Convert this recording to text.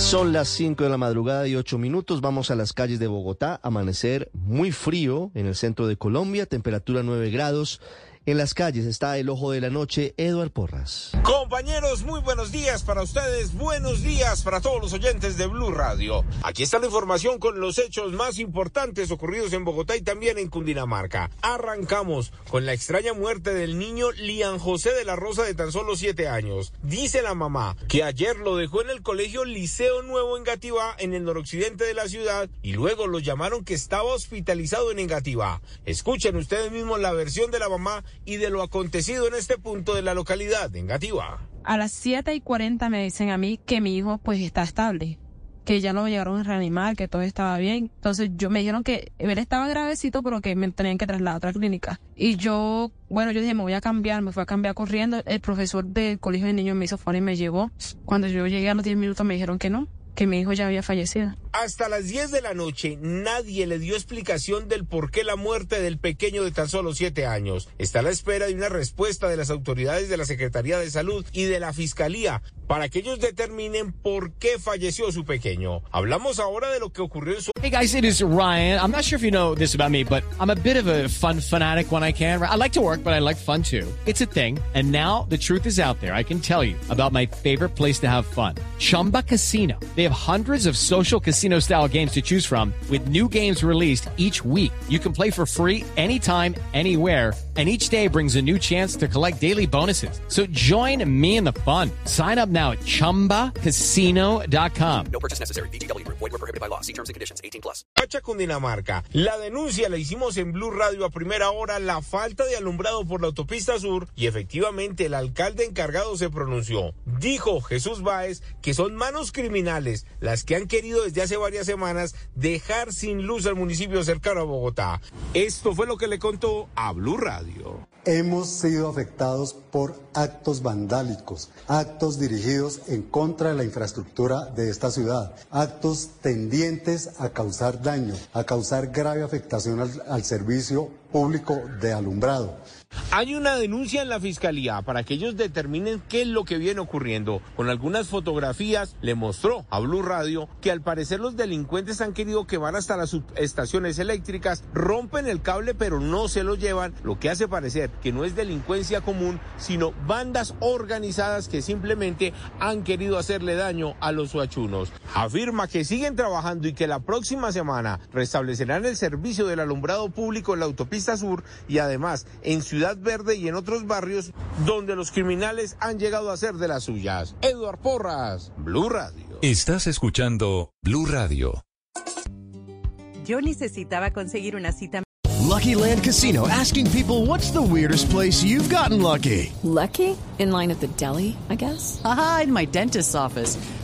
Son las 5 de la madrugada y 8 minutos. Vamos a las calles de Bogotá. Amanecer muy frío en el centro de Colombia, temperatura 9 grados. En las calles está el ojo de la noche, Eduard Porras. Compañeros, muy buenos días para ustedes, buenos días para todos los oyentes de Blue Radio. Aquí está la información con los hechos más importantes ocurridos en Bogotá y también en Cundinamarca. Arrancamos con la extraña muerte del niño Lian José de la Rosa de tan solo 7 años. Dice la mamá que ayer lo dejó en el colegio Liceo Nuevo en Gativá, en el noroccidente de la ciudad, y luego lo llamaron que estaba hospitalizado en Engativá. Escuchen ustedes mismos la versión de la mamá y de lo acontecido en este punto de la localidad de Engativá. A las 7 y 40 me dicen a mí que mi hijo pues está estable, que ya lo llegaron a reanimar, que todo estaba bien. Entonces yo me dijeron que él estaba gravecito, pero que me tenían que trasladar a otra clínica. Y yo, bueno, yo dije, me voy a cambiar, me fui a cambiar corriendo. El profesor del colegio de niños me hizo fuera y me llevó. Cuando yo llegué a los 10 minutos me dijeron que no, que mi hijo ya había fallecido. Hasta las 10 de la noche nadie le dio explicación del por qué la muerte del pequeño de tan solo 7 años. Está a la espera de una respuesta de las autoridades de la Secretaría de Salud y de la Fiscalía para que ellos determinen por qué falleció su pequeño. Hablamos ahora de lo que ocurrió en su... Hey guys, it is Ryan. I'm not sure if you know this about me, but I'm a bit of a fun fanatic when I can. I like to work, but I like fun too. It's a thing. And now the truth is out there. I can tell you about my favorite place to have fun. Chumba Casino. They have hundreds of social casino style games to choose from with new games released each week. You can play for free anytime, anywhere. And each day brings a new chance to collect daily bonuses. So join me in the fun. Sign up now at ChumbaCasino.com. No purchase necessary. BGW. Void were prohibited by law. See terms and conditions. 18 plus. Cundinamarca. La denuncia la hicimos en Blue Radio a primera hora, la falta de alumbrado por la autopista sur y efectivamente el alcalde encargado se pronunció. Dijo Jesús Báez que son manos criminales las que han querido desde hace varias semanas dejar sin luz al municipio cercano a Bogotá. Esto fue lo que le contó a Blue Radio. Hemos sido afectados por actos vandálicos, actos dirigidos en contra de la infraestructura de esta ciudad, actos tendientes a causar daño, a causar grave afectación al, al servicio público de alumbrado. Hay una denuncia en la fiscalía para que ellos determinen qué es lo que viene ocurriendo. Con algunas fotografías le mostró a Blue Radio que al parecer los delincuentes han querido quemar hasta las estaciones eléctricas, rompen el cable pero no se lo llevan, lo que hace parecer que no es delincuencia común, sino bandas organizadas que simplemente han querido hacerle daño a los huachunos. Afirma que siguen trabajando y que la próxima semana restablecerán el servicio del alumbrado público en la autopista sur y además en Ciudad Verde y en otros barrios donde los criminales han llegado a ser de las suyas. Eduard Porras, Blue Radio. Estás escuchando Blue Radio. Yo necesitaba conseguir una cita. Lucky Land Casino asking people what's the weirdest place you've gotten lucky? Lucky? In line at the deli, I guess? Aha, in my dentist's office.